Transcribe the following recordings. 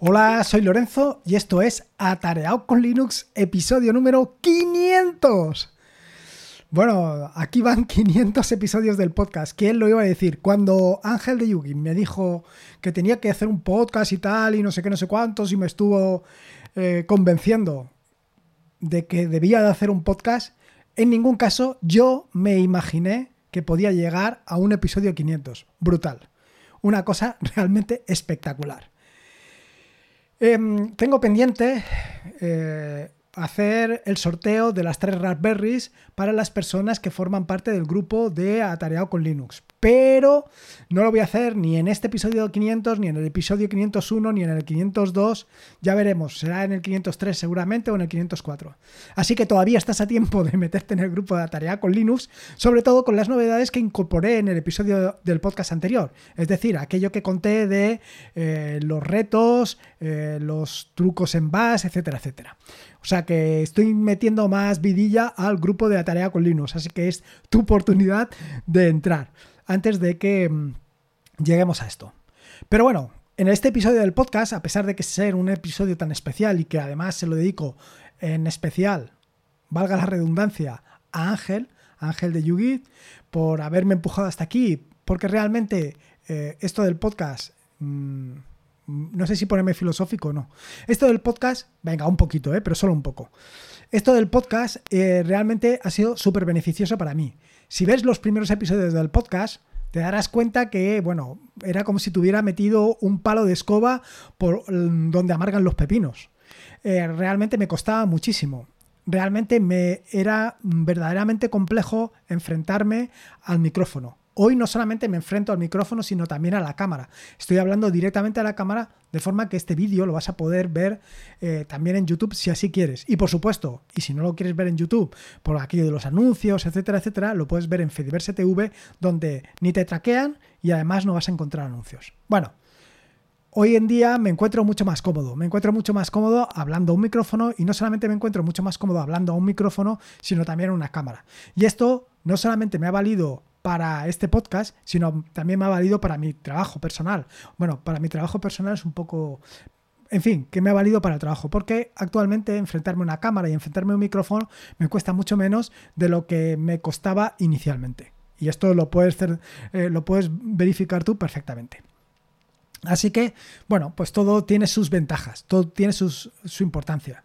Hola, soy Lorenzo y esto es Atareado con Linux, episodio número 500. Bueno, aquí van 500 episodios del podcast. ¿Quién lo iba a decir? Cuando Ángel de Yugi me dijo que tenía que hacer un podcast y tal, y no sé qué, no sé cuántos, y me estuvo eh, convenciendo de que debía de hacer un podcast, en ningún caso yo me imaginé que podía llegar a un episodio 500. Brutal. Una cosa realmente espectacular. Em, tengo pendiente eh, hacer el sorteo de las tres Raspberries para las personas que forman parte del grupo de Atareado con Linux. Pero no lo voy a hacer ni en este episodio 500, ni en el episodio 501, ni en el 502. Ya veremos, será en el 503 seguramente o en el 504. Así que todavía estás a tiempo de meterte en el grupo de Atareado con Linux, sobre todo con las novedades que incorporé en el episodio del podcast anterior. Es decir, aquello que conté de eh, los retos, eh, los trucos en bash, etcétera, etcétera. O sea que estoy metiendo más vidilla al grupo de Tarea con Linux, así que es tu oportunidad de entrar antes de que mm, lleguemos a esto. Pero bueno, en este episodio del podcast, a pesar de que ser un episodio tan especial y que además se lo dedico en especial, valga la redundancia, a Ángel, Ángel de Yugi, por haberme empujado hasta aquí, porque realmente eh, esto del podcast... Mm, no sé si ponerme filosófico o no. Esto del podcast, venga, un poquito, ¿eh? pero solo un poco. Esto del podcast eh, realmente ha sido súper beneficioso para mí. Si ves los primeros episodios del podcast, te darás cuenta que, bueno, era como si tuviera metido un palo de escoba por mm, donde amargan los pepinos. Eh, realmente me costaba muchísimo. Realmente me era verdaderamente complejo enfrentarme al micrófono. Hoy no solamente me enfrento al micrófono, sino también a la cámara. Estoy hablando directamente a la cámara, de forma que este vídeo lo vas a poder ver eh, también en YouTube si así quieres. Y por supuesto, y si no lo quieres ver en YouTube, por aquello de los anuncios, etcétera, etcétera, lo puedes ver en Fediverse TV, donde ni te traquean y además no vas a encontrar anuncios. Bueno. Hoy en día me encuentro mucho más cómodo, me encuentro mucho más cómodo hablando a un micrófono y no solamente me encuentro mucho más cómodo hablando a un micrófono, sino también a una cámara. Y esto no solamente me ha valido para este podcast, sino también me ha valido para mi trabajo personal. Bueno, para mi trabajo personal es un poco... En fin, que me ha valido para el trabajo, porque actualmente enfrentarme a una cámara y enfrentarme a un micrófono me cuesta mucho menos de lo que me costaba inicialmente. Y esto lo puedes, eh, lo puedes verificar tú perfectamente. Así que, bueno, pues todo tiene sus ventajas, todo tiene su importancia.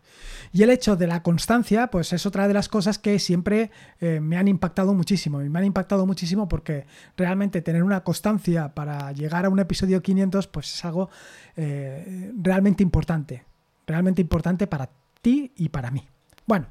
Y el hecho de la constancia, pues es otra de las cosas que siempre eh, me han impactado muchísimo. Y me han impactado muchísimo porque realmente tener una constancia para llegar a un episodio 500, pues es algo eh, realmente importante. Realmente importante para ti y para mí. Bueno,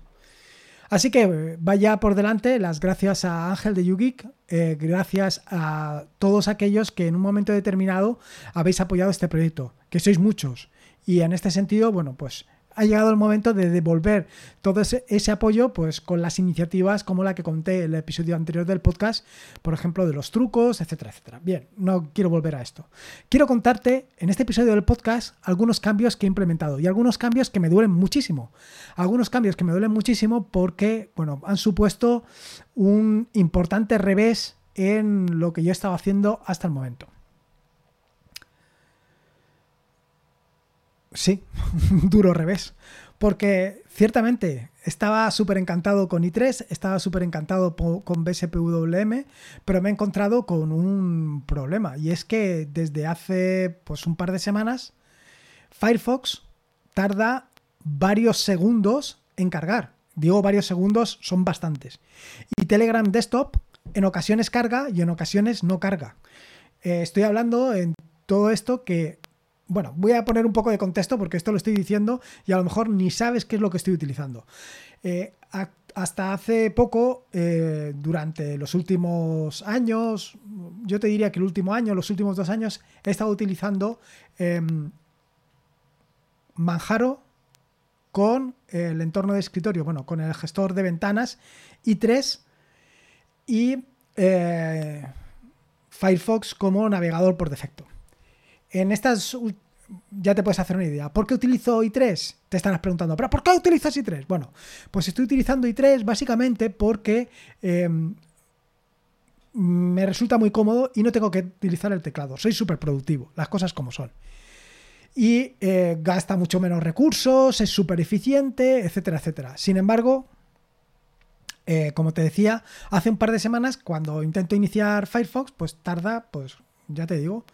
Así que eh, vaya por delante las gracias a Ángel de YouGeek, eh, gracias a todos aquellos que en un momento determinado habéis apoyado este proyecto, que sois muchos. Y en este sentido, bueno, pues ha llegado el momento de devolver todo ese, apoyo pues con las iniciativas como la que conté en el episodio anterior del podcast, por ejemplo, de los trucos, etcétera, etcétera. Bien, no quiero volver a esto. Quiero contarte en este episodio del podcast algunos cambios que he implementado y algunos cambios que me duelen muchísimo. Algunos cambios que me duelen muchísimo porque, bueno, han supuesto un importante revés en lo que yo estaba haciendo hasta el momento. Sí, duro revés. Porque ciertamente estaba súper encantado con i3, estaba súper encantado con BSPWM, pero me he encontrado con un problema. Y es que desde hace pues, un par de semanas, Firefox tarda varios segundos en cargar. Digo varios segundos, son bastantes. Y Telegram Desktop en ocasiones carga y en ocasiones no carga. Eh, estoy hablando en todo esto que bueno, voy a poner un poco de contexto porque esto lo estoy diciendo y a lo mejor ni sabes qué es lo que estoy utilizando. Eh, hasta hace poco, eh, durante los últimos años, yo te diría que el último año, los últimos dos años, he estado utilizando em, Manjaro con el entorno de escritorio, bueno, con el gestor de ventanas i3 y eh, Firefox como navegador por defecto. En estas ya te puedes hacer una idea. ¿Por qué utilizo i3? Te estarás preguntando, ¿pero por qué utilizas i3? Bueno, pues estoy utilizando i3 básicamente porque em, me resulta muy cómodo y no tengo que utilizar el teclado. Soy súper productivo, las cosas como son. y eh, gasta mucho menos recursos, es súper eficiente, etcétera, etcétera. Sin embargo, eh, como te decía, hace un par de semanas cuando intento iniciar Firefox, pues tarda, pues ya te digo,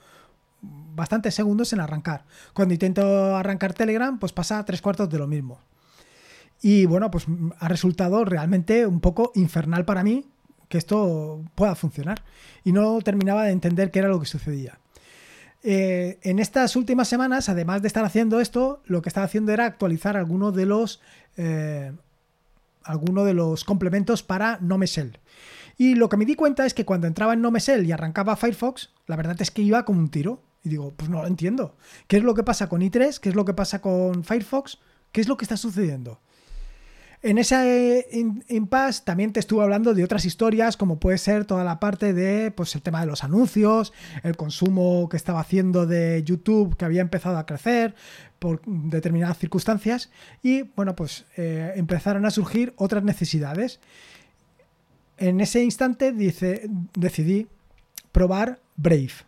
bastantes segundos en arrancar. Cuando intento arrancar Telegram, pues pasa tres cuartos de lo mismo. Y bueno, pues ha resultado realmente un poco infernal para mí que esto pueda funcionar. Y no terminaba de entender qué era lo que sucedía. Eh, en estas últimas semanas, además de estar haciendo esto, lo que estaba haciendo era actualizar algunos de los, eh, de los complementos para NoMesel. Y lo que me di cuenta es que cuando entraba en NoMesel y arrancaba Firefox, la verdad es que iba como un tiro. Y digo, pues no lo entiendo. ¿Qué es lo que pasa con i3? ¿Qué es lo que pasa con Firefox? ¿Qué es lo que está sucediendo? En ese impasse también te estuve hablando de otras historias, como puede ser toda la parte de pues, el tema de los anuncios, el consumo que estaba haciendo de YouTube, que había empezado a crecer por determinadas circunstancias, y bueno, pues eh, empezaron a surgir otras necesidades. En ese instante dice, decidí probar Brave.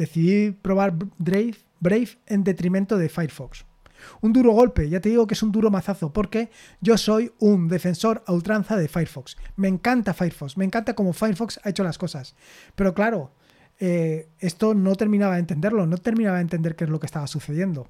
Decidí probar Brave, Brave en detrimento de Firefox. Un duro golpe, ya te digo que es un duro mazazo, porque yo soy un defensor a ultranza de Firefox. Me encanta Firefox, me encanta cómo Firefox ha hecho las cosas. Pero claro, eh, esto no terminaba de entenderlo, no terminaba de entender qué es lo que estaba sucediendo.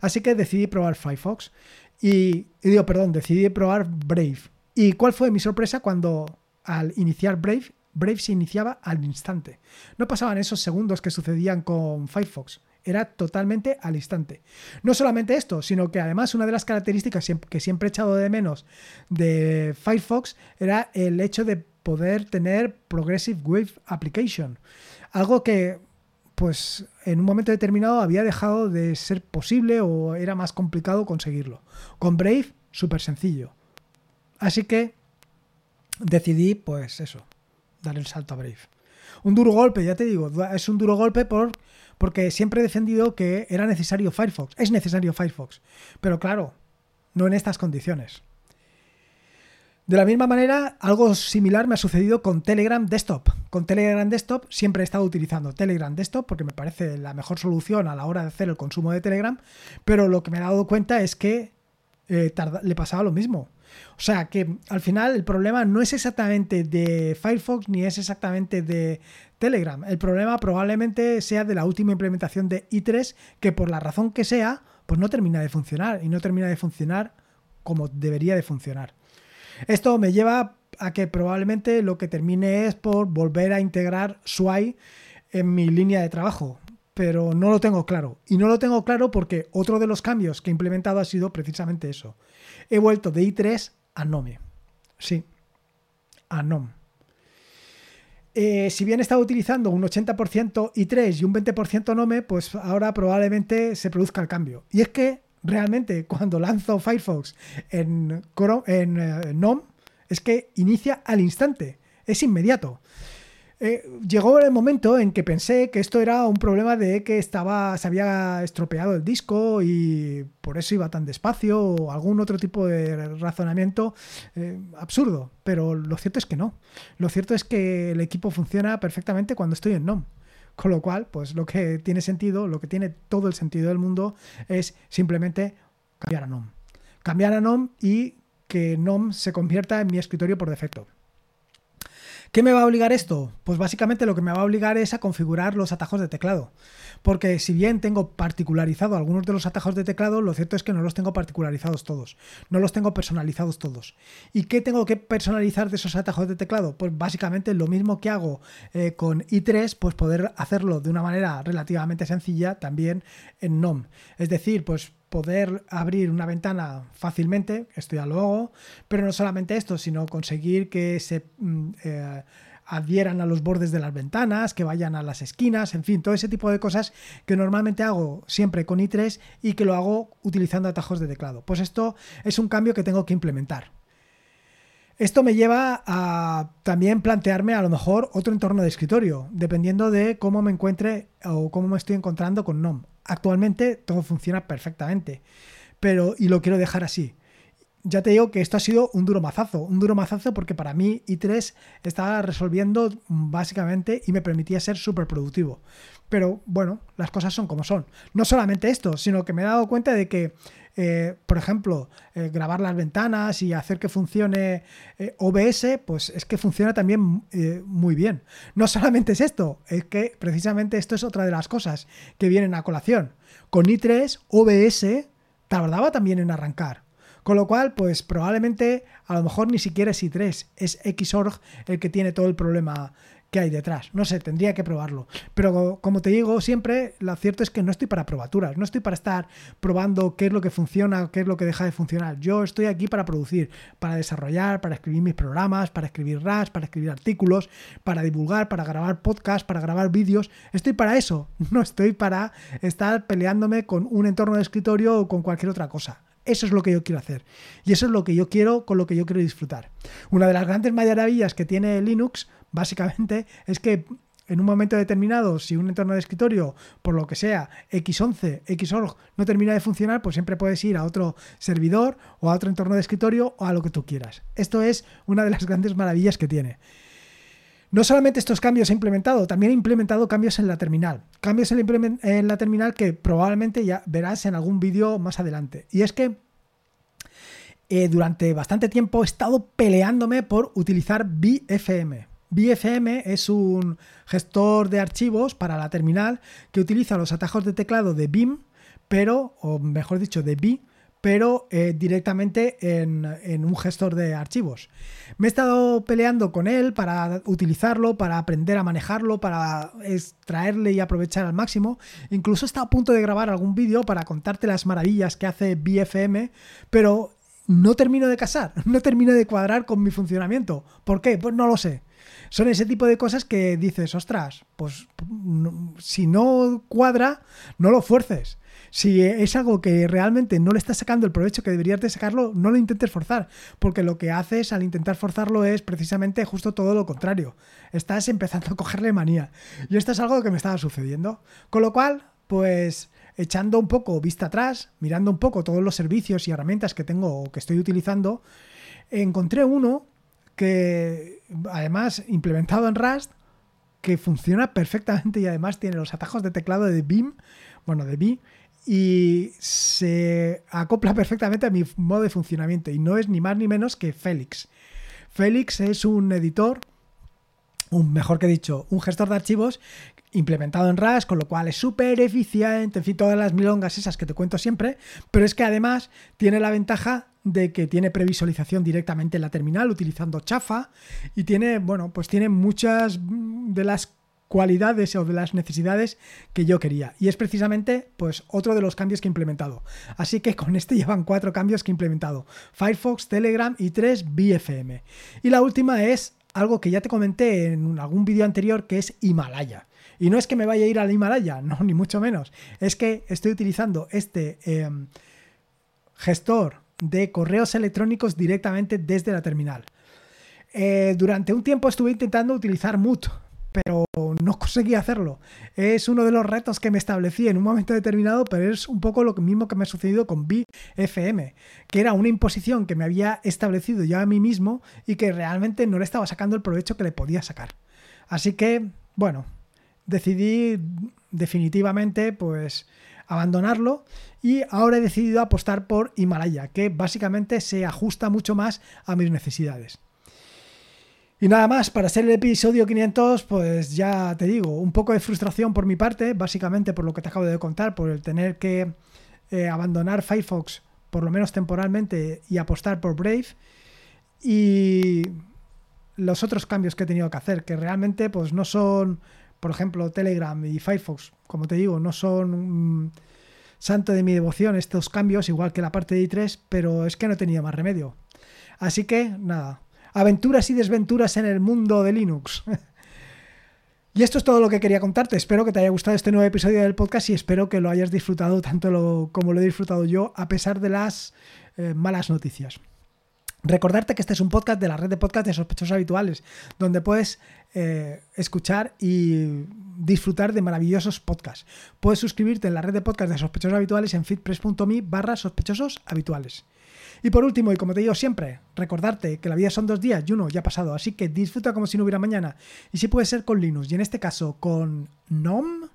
Así que decidí probar Firefox y, y digo, perdón, decidí probar Brave. ¿Y cuál fue mi sorpresa cuando al iniciar Brave, Brave se iniciaba al instante? No pasaban esos segundos que sucedían con Firefox. Era totalmente al instante. No solamente esto, sino que además una de las características que siempre he echado de menos de Firefox era el hecho de poder tener Progressive Wave Application. Algo que, pues, en un momento determinado había dejado de ser posible o era más complicado conseguirlo. Con Brave, súper sencillo. Así que decidí, pues eso, dar el salto a Brave. Un duro golpe, ya te digo, es un duro golpe por porque siempre he defendido que era necesario Firefox, es necesario Firefox, pero claro, no en estas condiciones. De la misma manera, algo similar me ha sucedido con Telegram Desktop. Con Telegram Desktop siempre he estado utilizando Telegram Desktop porque me parece la mejor solución a la hora de hacer el consumo de Telegram, pero lo que me he dado cuenta es que eh, le pasaba lo mismo. O sea que al final el problema no es exactamente de Firefox ni es exactamente de Telegram. El problema probablemente sea de la última implementación de i3 que por la razón que sea, pues no termina de funcionar y no termina de funcionar como debería de funcionar. Esto me lleva a que probablemente lo que termine es por volver a integrar SWI en mi línea de trabajo, pero no lo tengo claro. Y no lo tengo claro porque otro de los cambios que he implementado ha sido precisamente eso. He vuelto de i3 a Nome. Sí, a NOM. Eh, si bien estaba utilizando un 80% i3 y un 20% Nome, pues ahora probablemente se produzca el cambio. Y es que realmente cuando lanzo Firefox en, en eh, es que inicia al instante, es inmediato. Eh, llegó el momento en que pensé que esto era un problema de que estaba, se había estropeado el disco y por eso iba tan despacio o algún otro tipo de razonamiento eh, absurdo. Pero lo cierto es que no. Lo cierto es que el equipo funciona perfectamente cuando estoy en NOM. Con lo cual, pues lo que tiene sentido, lo que tiene todo el sentido del mundo es simplemente cambiar a NOM. Cambiar a NOM y que NOM se convierta en mi escritorio por defecto. ¿Qué me va a obligar esto? Pues básicamente lo que me va a obligar es a configurar los atajos de teclado. Porque si bien tengo particularizado algunos de los atajos de teclado, lo cierto es que no los tengo particularizados todos. No los tengo personalizados todos. ¿Y qué tengo que personalizar de esos atajos de teclado? Pues básicamente lo mismo que hago eh, con i3, pues poder hacerlo de una manera relativamente sencilla también en NOM. Es decir, pues poder abrir una ventana fácilmente, esto ya lo hago, pero no solamente esto, sino conseguir que se mm, eh, adhieran a los bordes de las ventanas, que vayan a las esquinas, en fin, todo ese tipo de cosas que normalmente hago siempre con i3 y que lo hago utilizando atajos de teclado. Pues esto es un cambio que tengo que implementar. Esto me lleva a también plantearme a lo mejor otro entorno de escritorio, dependiendo de cómo me encuentre o cómo me estoy encontrando con NOM. Actualmente todo funciona perfectamente, pero y lo quiero dejar así. Ya te digo que esto ha sido un duro mazazo, un duro mazazo porque para mí i3 estaba resolviendo básicamente y me permitía ser súper productivo. Pero bueno, las cosas son como son. No solamente esto, sino que me he dado cuenta de que, eh, por ejemplo, eh, grabar las ventanas y hacer que funcione eh, OBS, pues es que funciona también muy bien. No solamente es esto, es que precisamente esto es otra de las cosas que vienen a colación. Con i3, OBS tardaba también en arrancar. Con lo cual, pues probablemente a lo mejor ni siquiera es i3, es Xorg el que tiene todo el problema que hay detrás. No sé, tendría que probarlo. Pero como te digo siempre, lo cierto es que no estoy para probaturas, no estoy para estar probando qué es lo que funciona, qué es lo que deja de funcionar. Yo estoy aquí para producir, para desarrollar, para escribir mis programas, para escribir RAS, para escribir artículos, para divulgar, para grabar podcasts, para grabar vídeos. Estoy para eso, no estoy para estar peleándome con un entorno de escritorio o con cualquier otra cosa. Eso es lo que yo quiero hacer. Y eso es lo que yo quiero, con lo que yo quiero disfrutar. Una de las grandes maravillas que tiene Linux, básicamente, es que en un momento determinado, si un entorno de escritorio, por lo que sea, X11, Xorg, no termina de funcionar, pues siempre puedes ir a otro servidor o a otro entorno de escritorio o a lo que tú quieras. Esto es una de las grandes maravillas que tiene. No solamente estos cambios he implementado, también he implementado cambios en la terminal. Cambios en la, terminal que probablemente ya verás en algún vídeo más adelante. Y es que eh, durante bastante tiempo he estado peleándome por utilizar BFM. BFM es un gestor de archivos para la terminal que utiliza los atajos de teclado de BIM, pero, o mejor dicho, de B, pero eh, directamente en, un gestor de archivos. Me he estado peleando con él para utilizarlo, para aprender a manejarlo, para extraerle y aprovechar al máximo. Incluso estado a punto de grabar algún vídeo para contarte las maravillas que hace BFM, pero no termino de casar, no termino de cuadrar con mi funcionamiento. ¿Por qué? Pues no lo sé. Son ese tipo de cosas que dices, ostras, pues si no cuadra, no lo fuerces si es algo que realmente no le estás sacando el provecho que deberías de sacarlo, no lo intentes forzar, porque lo que haces al intentar forzarlo es precisamente justo todo lo contrario. Estás empezando a cogerle manía. Y esto es algo que me estaba sucediendo. Con lo cual, pues echando un poco vista atrás, mirando un poco todos los servicios y herramientas que tengo o que estoy utilizando, encontré uno que además implementado en Rust que funciona perfectamente y además tiene los atajos de teclado de BIM, bueno, de B, y se acopla perfectamente a mi modo de funcionamiento y no es ni más ni menos que Félix. Félix es un editor, un mejor que dicho, un gestor de archivos implementado en RAS, con lo cual es súper eficiente, en fin, todas las milongas esas que te cuento siempre, pero es que además tiene la ventaja de que tiene previsualización directamente en la terminal utilizando chafa y tiene, bueno, pues tiene muchas de las cualidades o de las necesidades que yo quería. Y es precisamente pues otro de los cambios que he implementado. Así que con este llevan cuatro cambios que he implementado. Firefox, Telegram y tres BFM. Y la última es algo que ya te comenté en algún vídeo anterior que es Himalaya. Y no es que me vaya a ir al Himalaya, no, ni mucho menos. Es que estoy utilizando este em, gestor de correos electrónicos directamente desde la terminal. Eh, durante un tiempo estuve intentando utilizar Moot, pero no conseguí hacerlo. Es uno de los retos que me establecí en un momento determinado, pero es un poco lo mismo que me ha sucedido con BFM, que era una imposición que me había establecido yo a mí mismo y que realmente no le estaba sacando el provecho que le podía sacar. Así que, bueno, decidí definitivamente pues abandonarlo y ahora he decidido apostar por Himalaya, que básicamente se ajusta mucho más a mis necesidades. Y nada más, para ser el episodio 500, pues ya te digo, un poco de frustración por mi parte, básicamente por lo que te acabo de contar, por el tener que eh, abandonar Firefox, por lo menos temporalmente, y apostar por Brave. Y los otros cambios que he tenido que hacer, que realmente pues no son, por ejemplo, Telegram y Firefox, como te digo, no son santo de mi devoción estos cambios, igual que la parte de i3, pero es que no tenía más remedio. Así que nada, aventuras y desventuras en el mundo de Linux. y esto es todo lo que quería contarte. Espero que te haya gustado este nuevo episodio del podcast y espero que lo hayas disfrutado tanto como lo he disfrutado yo, a pesar de las eh, malas noticias. Recordarte que este es un podcast de la red de podcast de sospechosos habituales, donde puedes eh, escuchar y disfrutar de maravillosos podcasts. Puedes suscribirte en la red de podcast de sospechosos habituales en fitpress.me barra sospechosos habituales. Y por último, y como te digo siempre, recordarte que la vida son dos días y uno ya ha pasado, así que disfruta como si no hubiera mañana. Y si puede ser con Linux, y en este caso con NOM,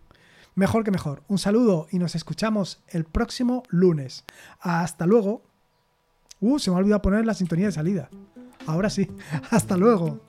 mejor que mejor. Un saludo y nos escuchamos el próximo lunes. Hasta luego. Uh, se me ha olvidado poner la sintonía de salida. Ahora sí. Hasta luego.